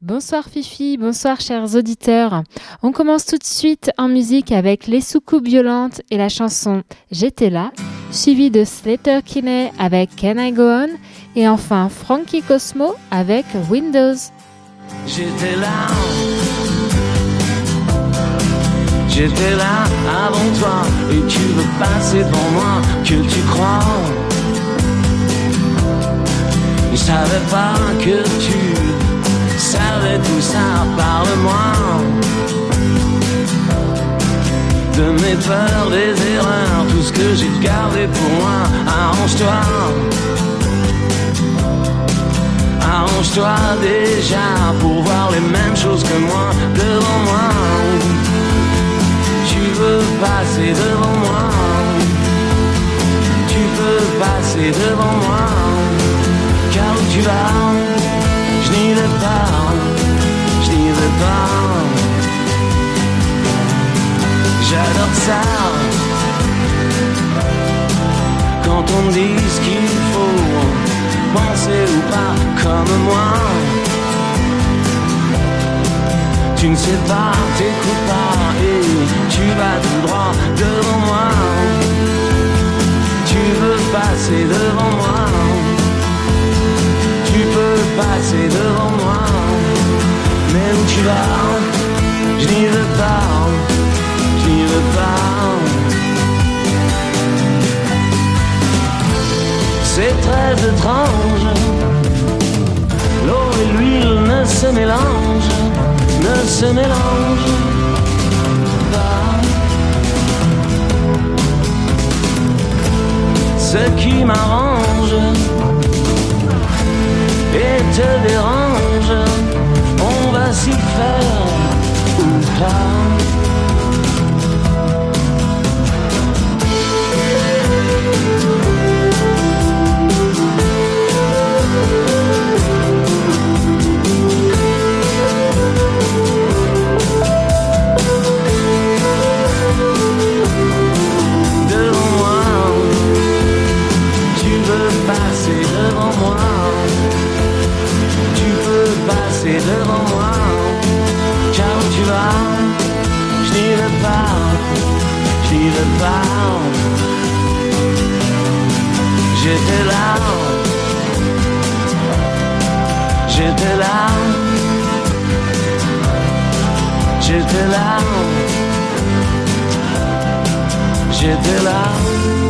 Bonsoir Fifi, bonsoir chers auditeurs. On commence tout de suite en musique avec Les soucoupes violentes et la chanson J'étais là, suivi de Slater Kinney avec Can I Go On et enfin Frankie Cosmo avec Windows. J'étais là, j'étais là avant toi et tu veux passer devant moi, que tu crois. Je savais pas que tu savais tout ça, parle-moi. De mes peurs, des erreurs, tout ce que j'ai gardé pour moi, arrange-toi. Arrange-toi déjà pour voir les mêmes choses que moi devant moi Tu veux passer devant moi Tu veux passer devant moi Car où tu vas je n'y vais pas, je n'y vais pas. J'adore ça. Quand on dit ce qu'il faut, penser ou pas comme moi. Tu ne sais pas, t'écoutes pas tu vas tout droit devant moi. Tu veux passer devant moi passer devant moi. Mais où tu vas, je n'y veux pas, je n'y veux pas. C'est très étrange, l'eau et l'huile ne se mélangent, ne se mélangent Ce qui m'arrange, et te dérange, on va s'y faire ou pas. J'étais là, j'étais là, j'étais là, j'étais là.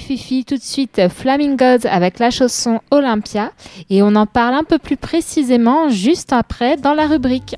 Fifi, tout de suite, Flamingos avec la chanson Olympia. Et on en parle un peu plus précisément juste après dans la rubrique.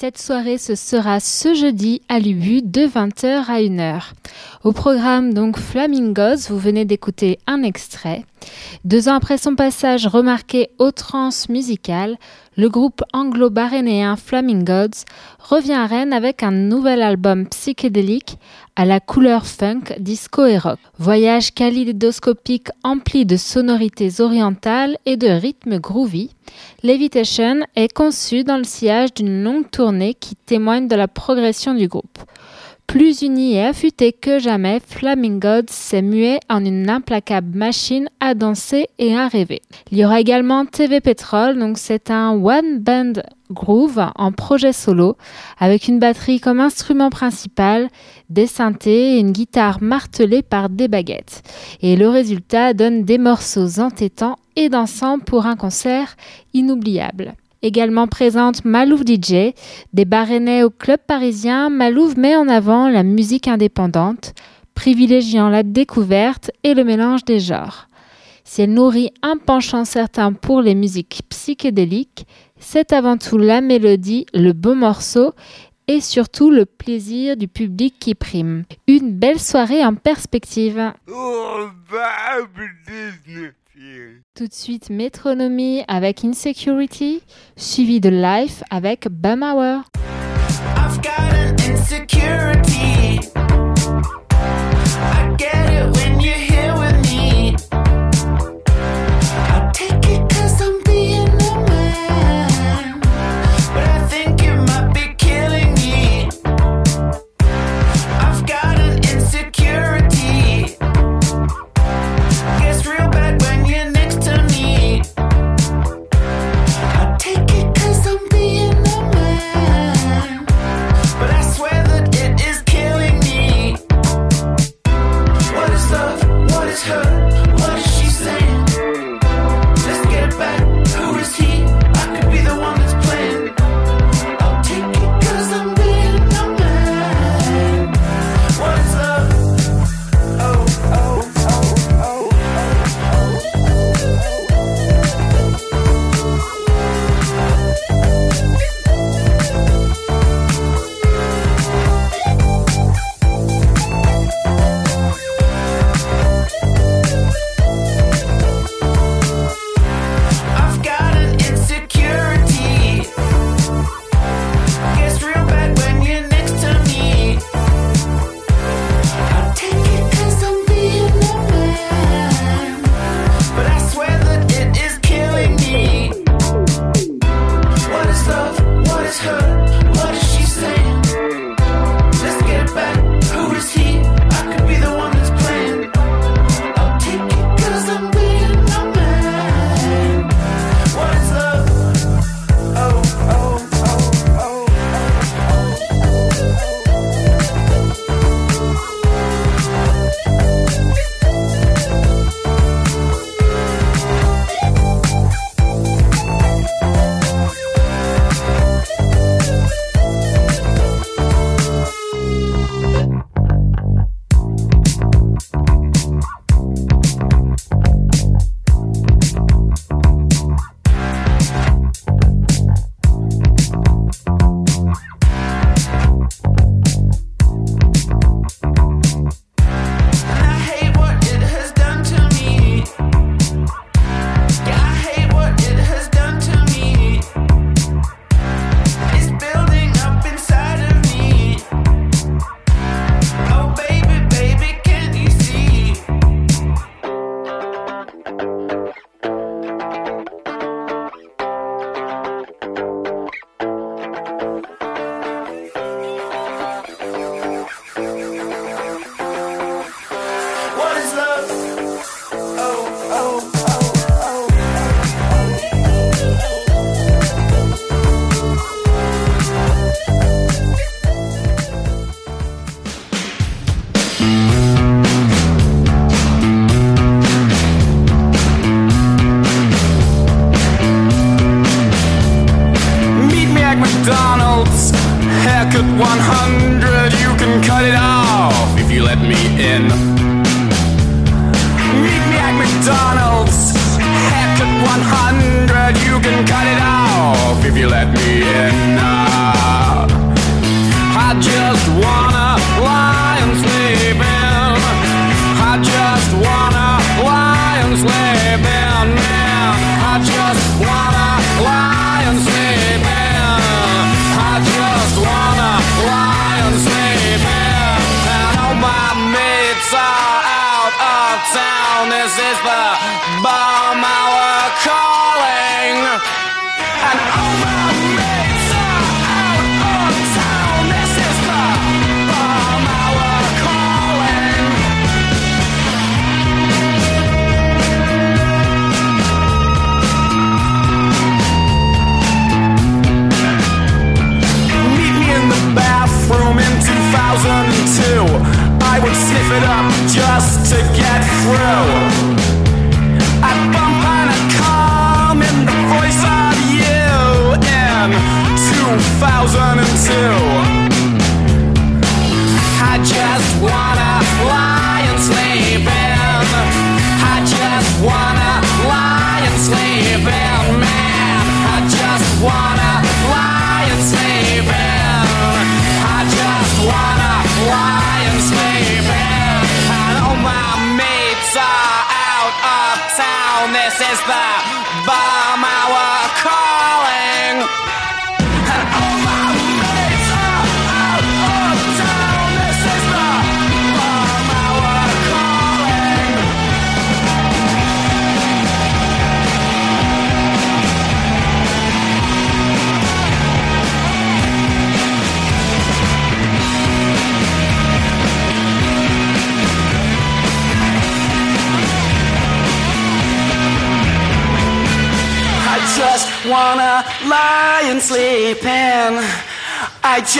Cette soirée, ce sera ce jeudi à l'UBU de 20h à 1h. Au programme donc Flamingos, vous venez d'écouter un extrait. Deux ans après son passage remarqué aux trans musicales, le groupe anglo-barénéen Flamingos revient à Rennes avec un nouvel album psychédélique à la couleur funk, disco et rock. Voyage kaléidoscopique empli de sonorités orientales et de rythmes groovy, Levitation est conçu dans le sillage d'une longue tournée qui témoigne de la progression du groupe. Plus uni et affûté que jamais, Flaming s'est mué en une implacable machine à danser et à rêver. Il y aura également TV Petrol, donc c'est un one band groove en projet solo avec une batterie comme instrument principal, des synthés et une guitare martelée par des baguettes. Et le résultat donne des morceaux entêtants et dansants pour un concert inoubliable. Également présente Malouf DJ, des barénais au club parisien, Malouf met en avant la musique indépendante, privilégiant la découverte et le mélange des genres. Si elle nourrit un penchant certain pour les musiques psychédéliques, c'est avant tout la mélodie, le beau morceau et surtout le plaisir du public qui prime. Une belle soirée en perspective. Oh, bah, tout de suite, Métronomie avec Insecurity, suivi de Life avec Bumhour. I've got an insecurity. Meet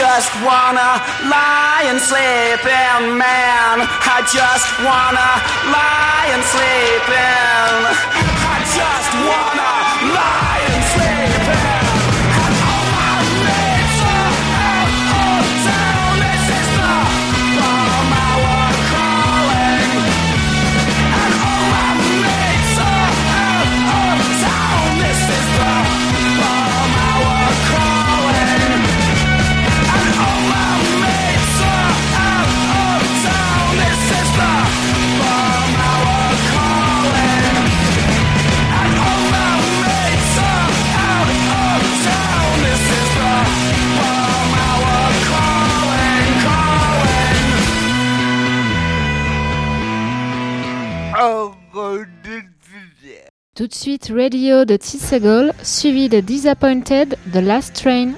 just wanna lie and sleep in, man. I just wanna lie and sleep in. I just wanna. de suite Radio de T-Segal, suivi de Disappointed, The Last Train.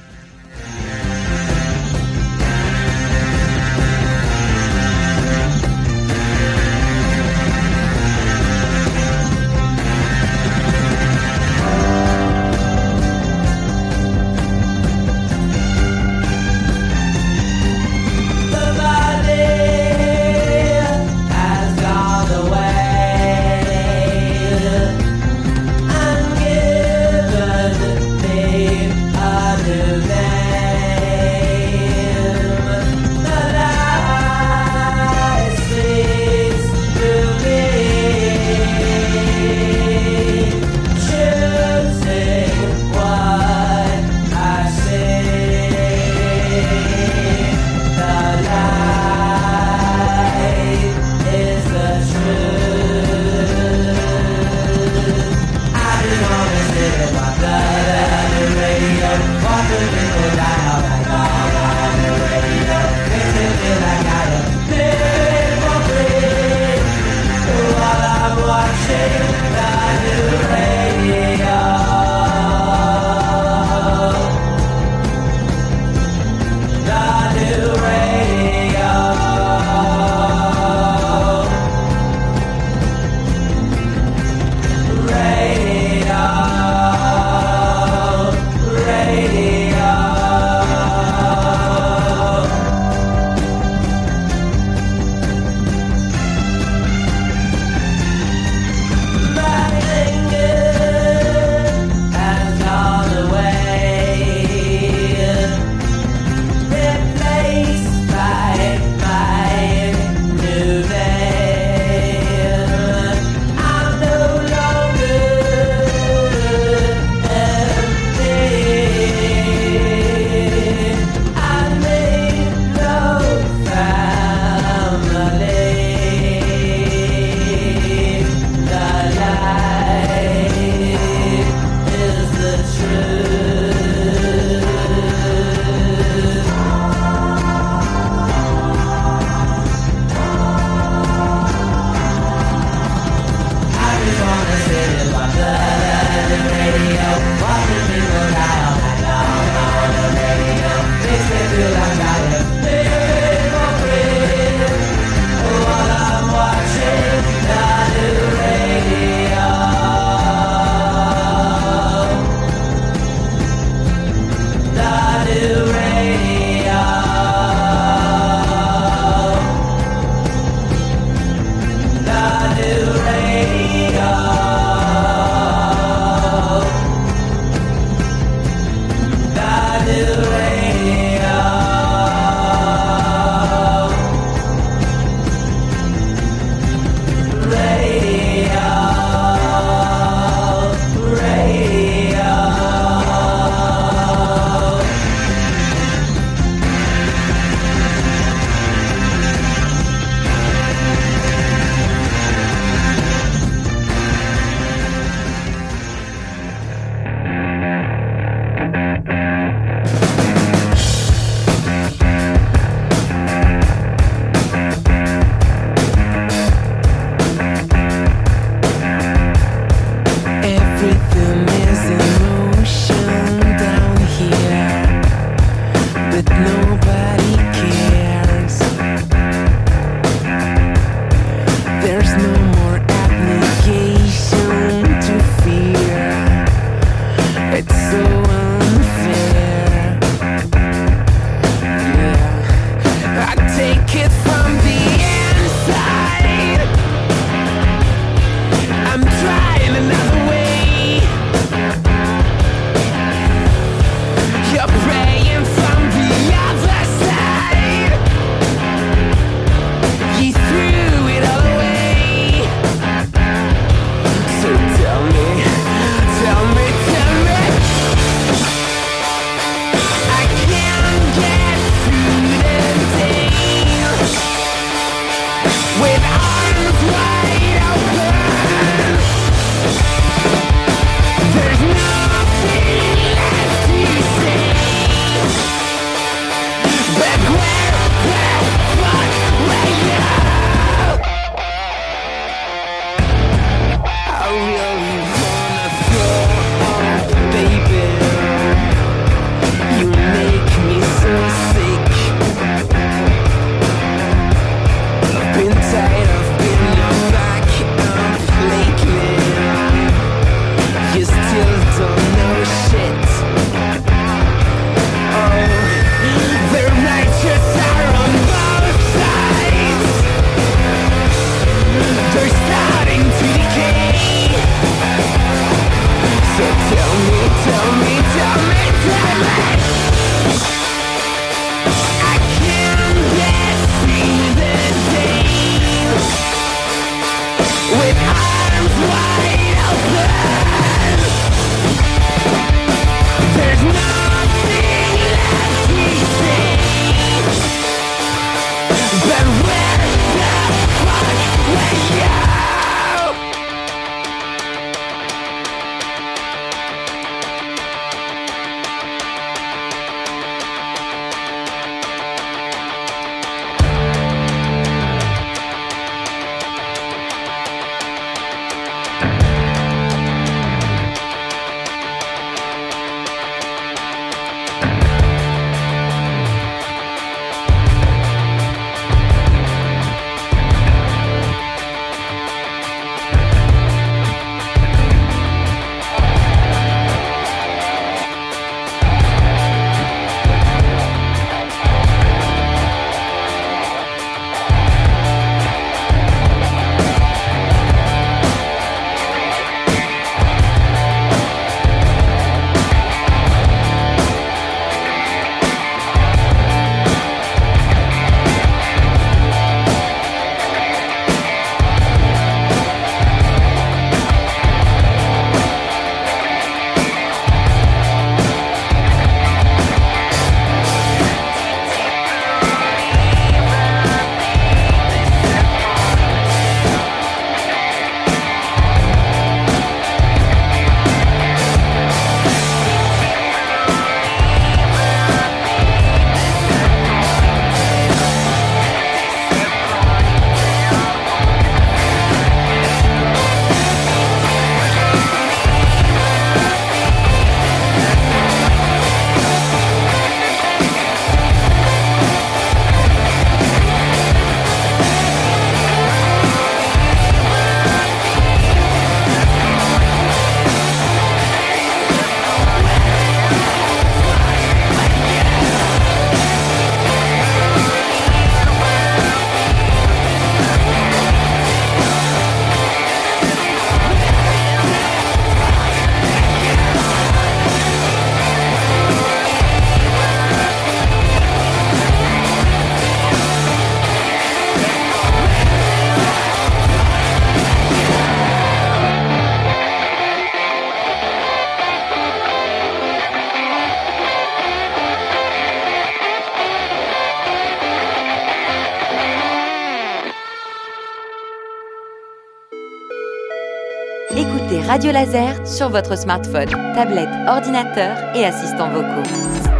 Radio Laser sur votre smartphone, tablette, ordinateur et assistant vocaux.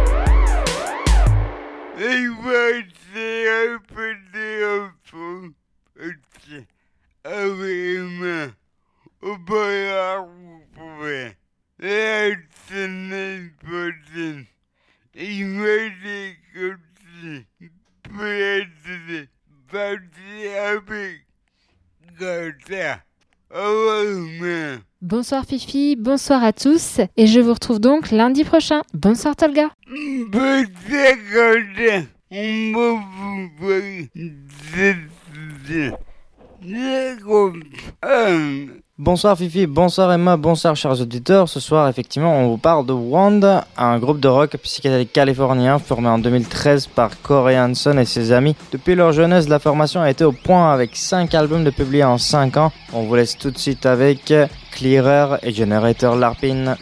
Bonsoir Fifi, bonsoir à tous et je vous retrouve donc lundi prochain. Bonsoir Tolga. Bonsoir Fifi, bonsoir Emma, bonsoir chers auditeurs. Ce soir, effectivement, on vous parle de Wand, un groupe de rock psychédélique californien formé en 2013 par Corey Hanson et ses amis. Depuis leur jeunesse, la formation a été au point avec 5 albums de publiés en 5 ans. On vous laisse tout de suite avec Clearer et Generator Larpin.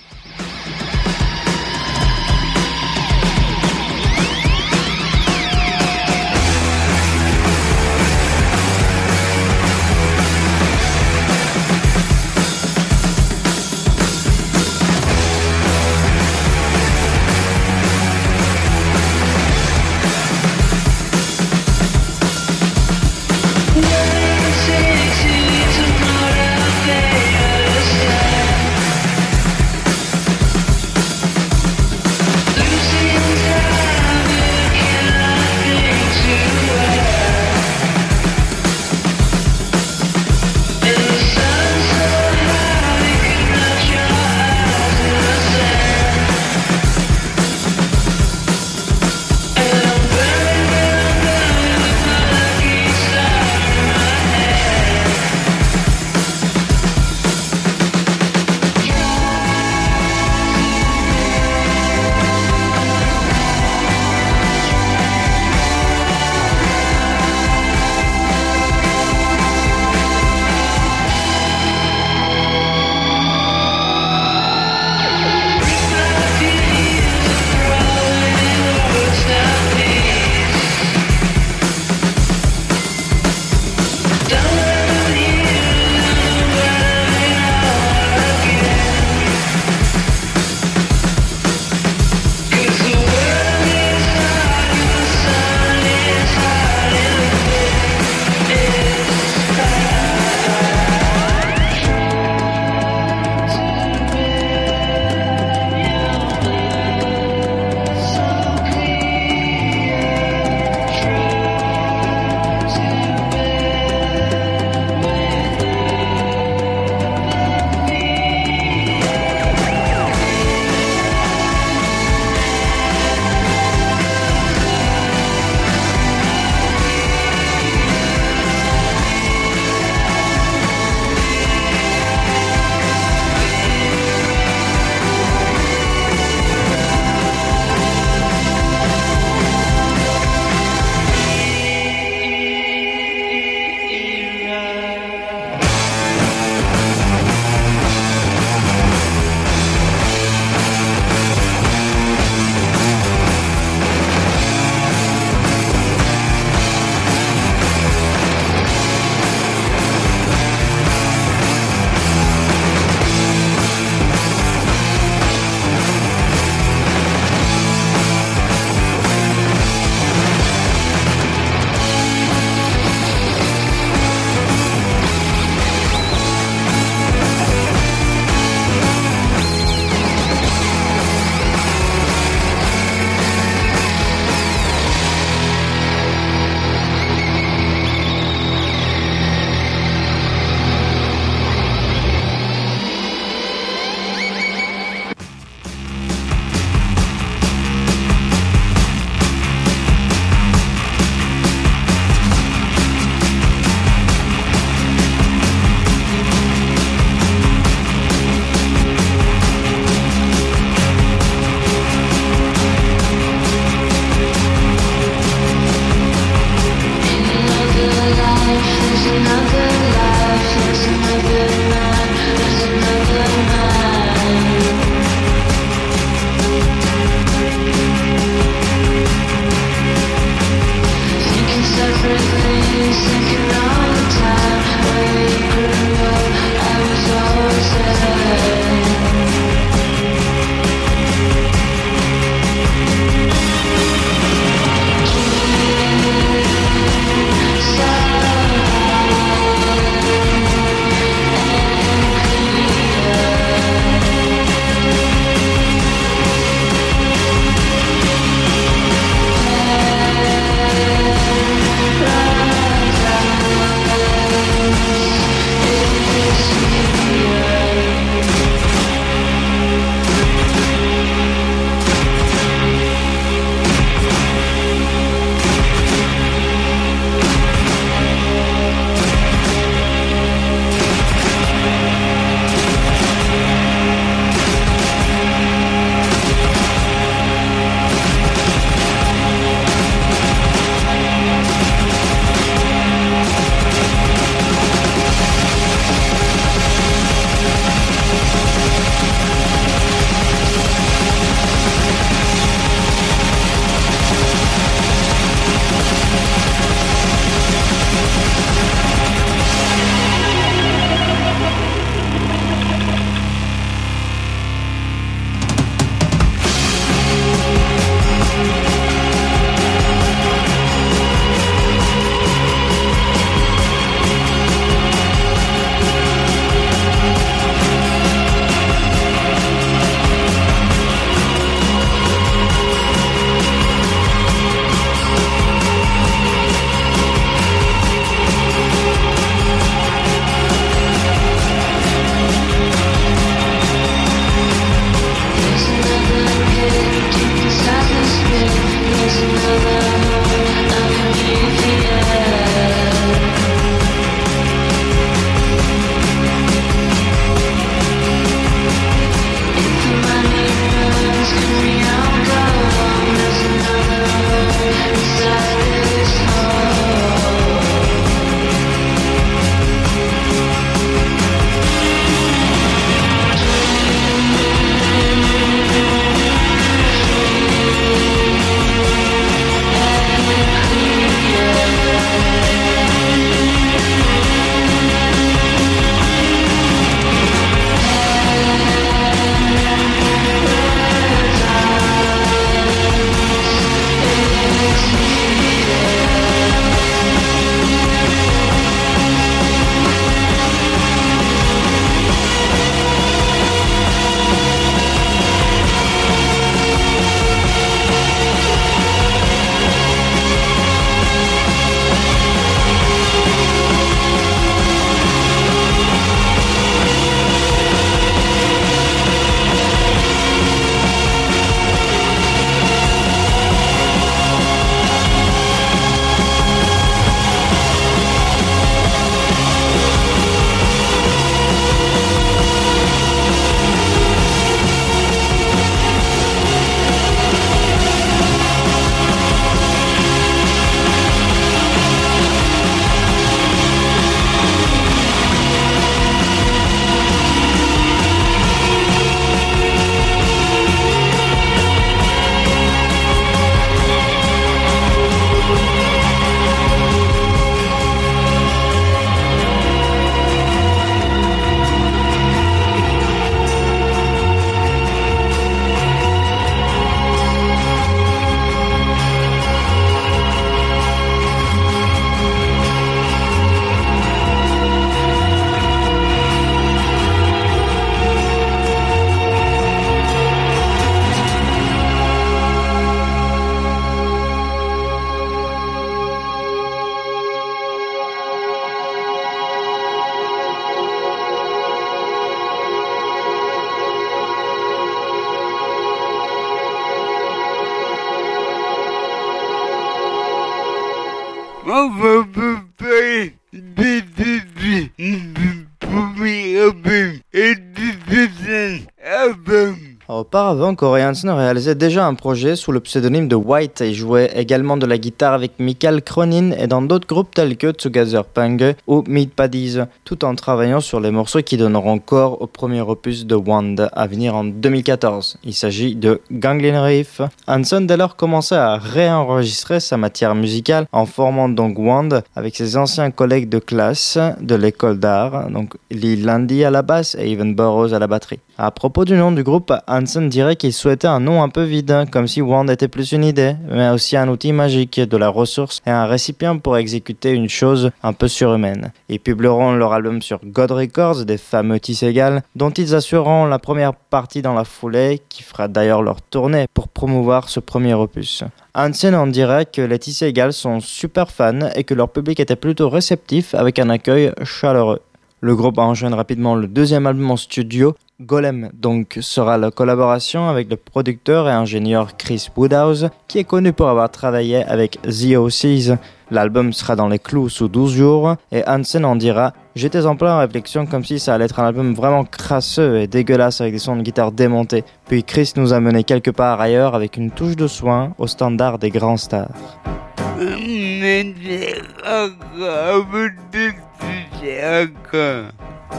Auparavant, Corey Hansen réalisait déjà un projet sous le pseudonyme de White et jouait également de la guitare avec Michael Cronin et dans d'autres groupes tels que Together Punk ou Meat Paddies, tout en travaillant sur les morceaux qui donneront corps au premier opus de Wand à venir en 2014. Il s'agit de Ganglion Reef. Hansen dès lors commençait à réenregistrer sa matière musicale en formant donc Wand avec ses anciens collègues de classe de l'école d'art, donc Lee Landy à la basse et Evan Burrows à la batterie. À propos du nom du groupe, Hansen dirait qu'il souhaitait un nom un peu vide, comme si Wand était plus une idée, mais aussi un outil magique, de la ressource et un récipient pour exécuter une chose un peu surhumaine. Ils publieront leur album sur God Records, des fameux Tisségal, dont ils assureront la première partie dans la foulée, qui fera d'ailleurs leur tournée pour promouvoir ce premier opus. Hansen en dirait que les Tisségal sont super fans et que leur public était plutôt réceptif avec un accueil chaleureux. Le groupe enchaîne rapidement le deuxième album en studio, Golem, donc sera la collaboration avec le producteur et ingénieur Chris Woodhouse, qui est connu pour avoir travaillé avec The OCs. L'album sera dans les clous sous 12 jours, et Hansen en dira J'étais en plein réflexion comme si ça allait être un album vraiment crasseux et dégueulasse avec des sons de guitare démontés. Puis Chris nous a mené quelque part ailleurs avec une touche de soin au standard des grands stars.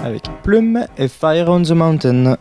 Avec Plume et Fire on the Mountain.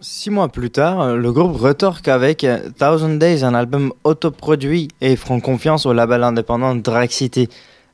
Six mois plus tard, le groupe retorque avec Thousand Days, un album autoproduit, et feront confiance au label indépendant Drag City.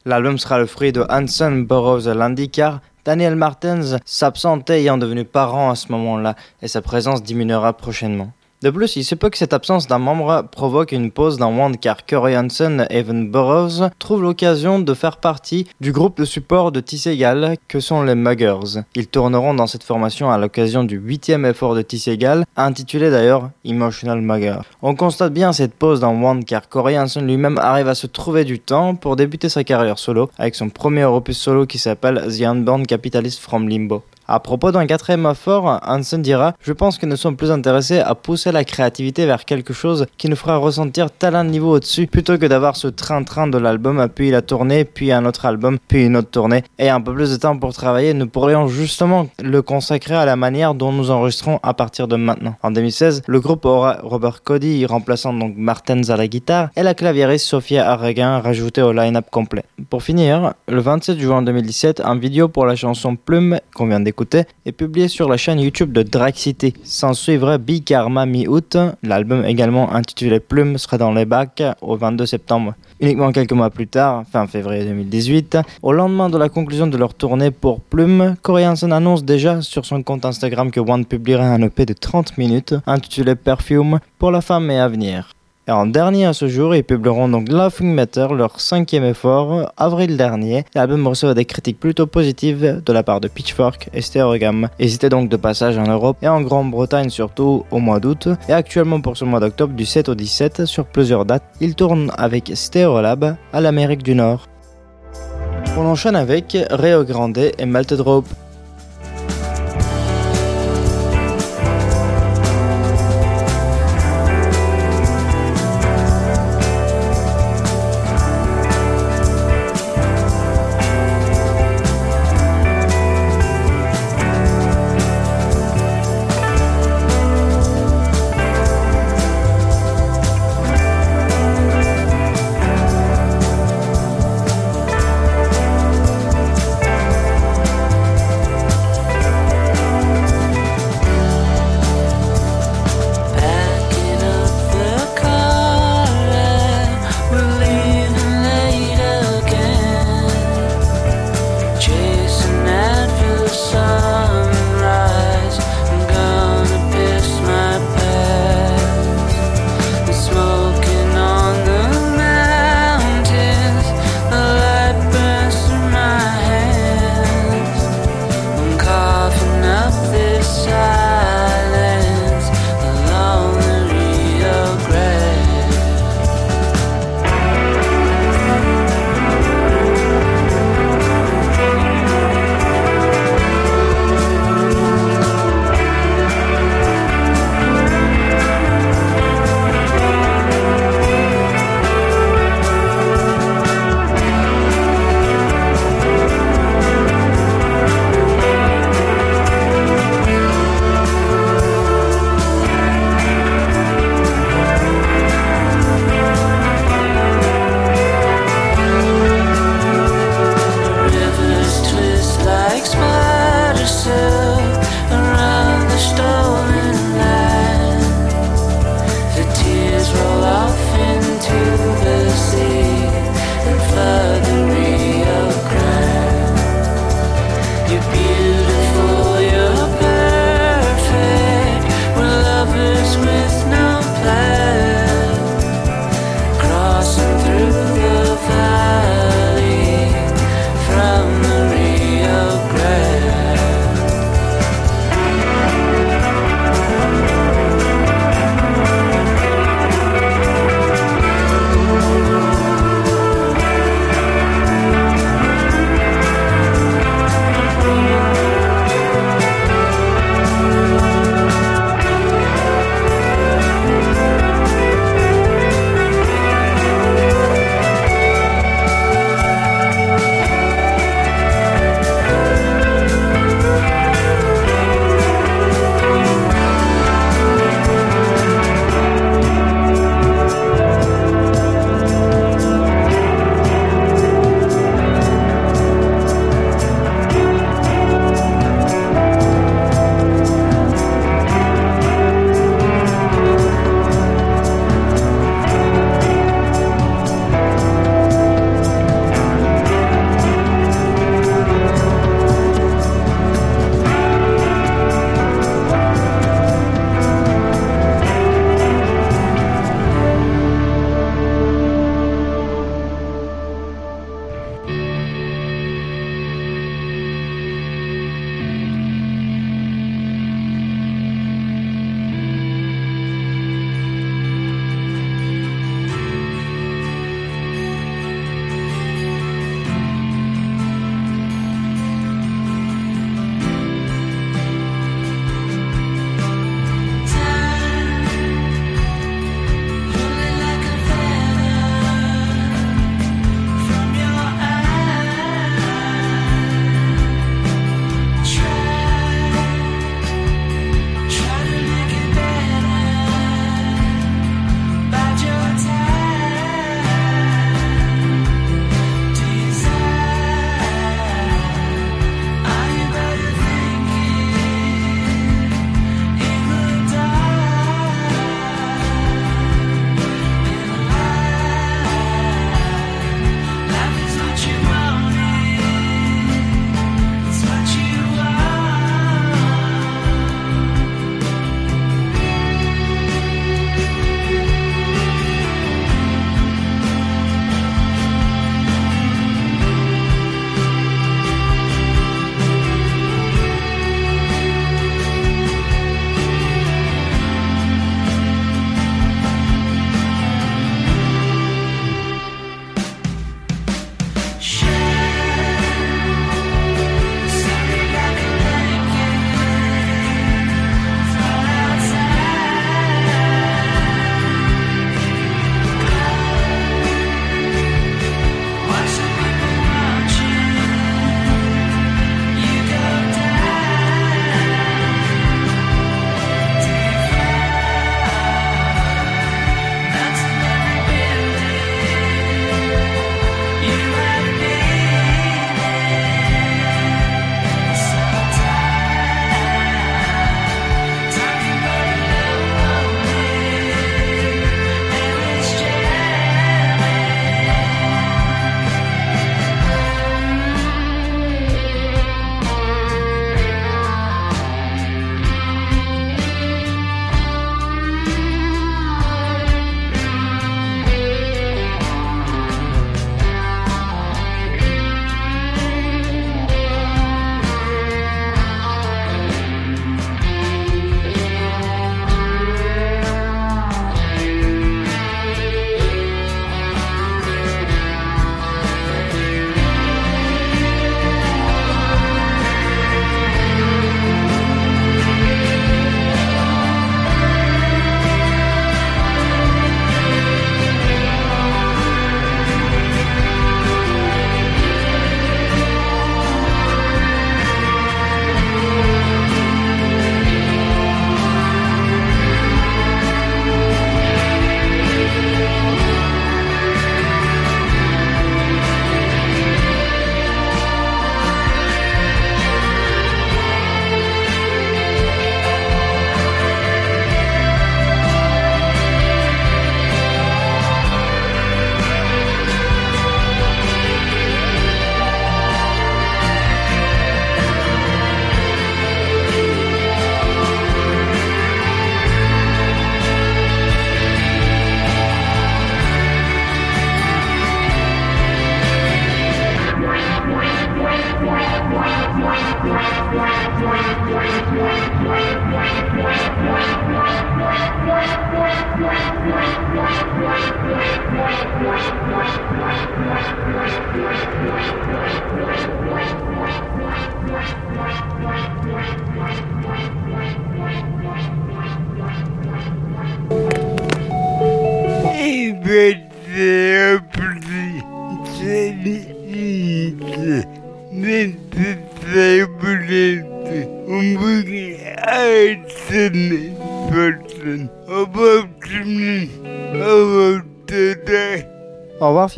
L'album sera le fruit de Hanson Burroughs Landy car Daniel Martens s'absentait ayant devenu parent à ce moment-là, et sa présence diminuera prochainement. De plus, il se peut que cette absence d'un membre provoque une pause dans Wand car Corey Hansen et Evan Burroughs trouvent l'occasion de faire partie du groupe de support de Tisségal que sont les Muggers. Ils tourneront dans cette formation à l'occasion du huitième effort de Tisségal, intitulé d'ailleurs Emotional Mugger. On constate bien cette pause dans Wand car Corey Hansen lui-même arrive à se trouver du temps pour débuter sa carrière solo avec son premier opus solo qui s'appelle The Unborn Capitalist from Limbo. À propos d'un quatrième effort, Hansen dira Je pense que nous sommes plus intéressés à pousser la créativité vers quelque chose qui nous fera ressentir tel un niveau au-dessus plutôt que d'avoir ce train-train de l'album, puis la tournée, puis un autre album, puis une autre tournée. Et un peu plus de temps pour travailler, nous pourrions justement le consacrer à la manière dont nous enregistrons à partir de maintenant. En 2016, le groupe aura Robert Cody remplaçant donc Martens à la guitare et la claviériste Sophia Arreguin rajoutée au line-up complet. Pour finir, le 27 juin 2017, un vidéo pour la chanson Plume qu'on vient d'écouter est publié sur la chaîne YouTube de Drag City. S'en suivra Big Karma mi-août. L'album également intitulé Plume sera dans les bacs au 22 septembre. Uniquement quelques mois plus tard, fin février 2018, au lendemain de la conclusion de leur tournée pour Plume, Corey Hansen annonce déjà sur son compte Instagram que One publierait un EP de 30 minutes intitulé Perfume pour la femme et à. Et en dernier à ce jour, ils publieront donc Laughing Matter, leur cinquième effort, avril dernier. L'album reçoit des critiques plutôt positives de la part de Pitchfork et Stereogam. Ils étaient donc de passage en Europe et en Grande-Bretagne surtout au mois d'août. Et actuellement pour ce mois d'octobre, du 7 au 17, sur plusieurs dates, ils tournent avec Stereolab à l'Amérique du Nord. On enchaîne avec Rio Grande et Melted Rope.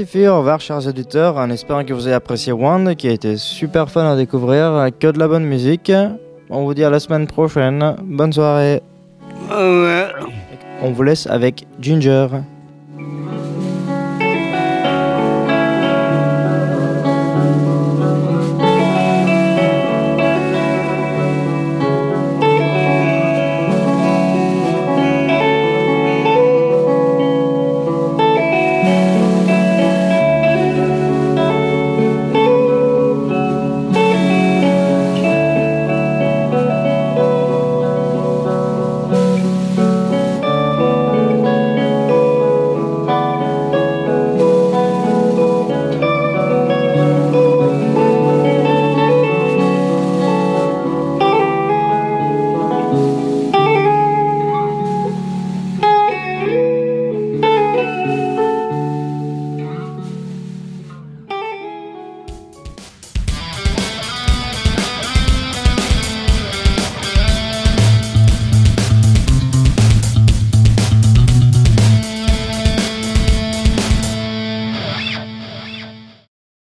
Revoir Fifi, au revoir chers auditeurs, en espérant que vous ayez apprécié Wand, qui a été super fun à découvrir, que de la bonne musique. On vous dit à la semaine prochaine, bonne soirée. On vous laisse avec Ginger.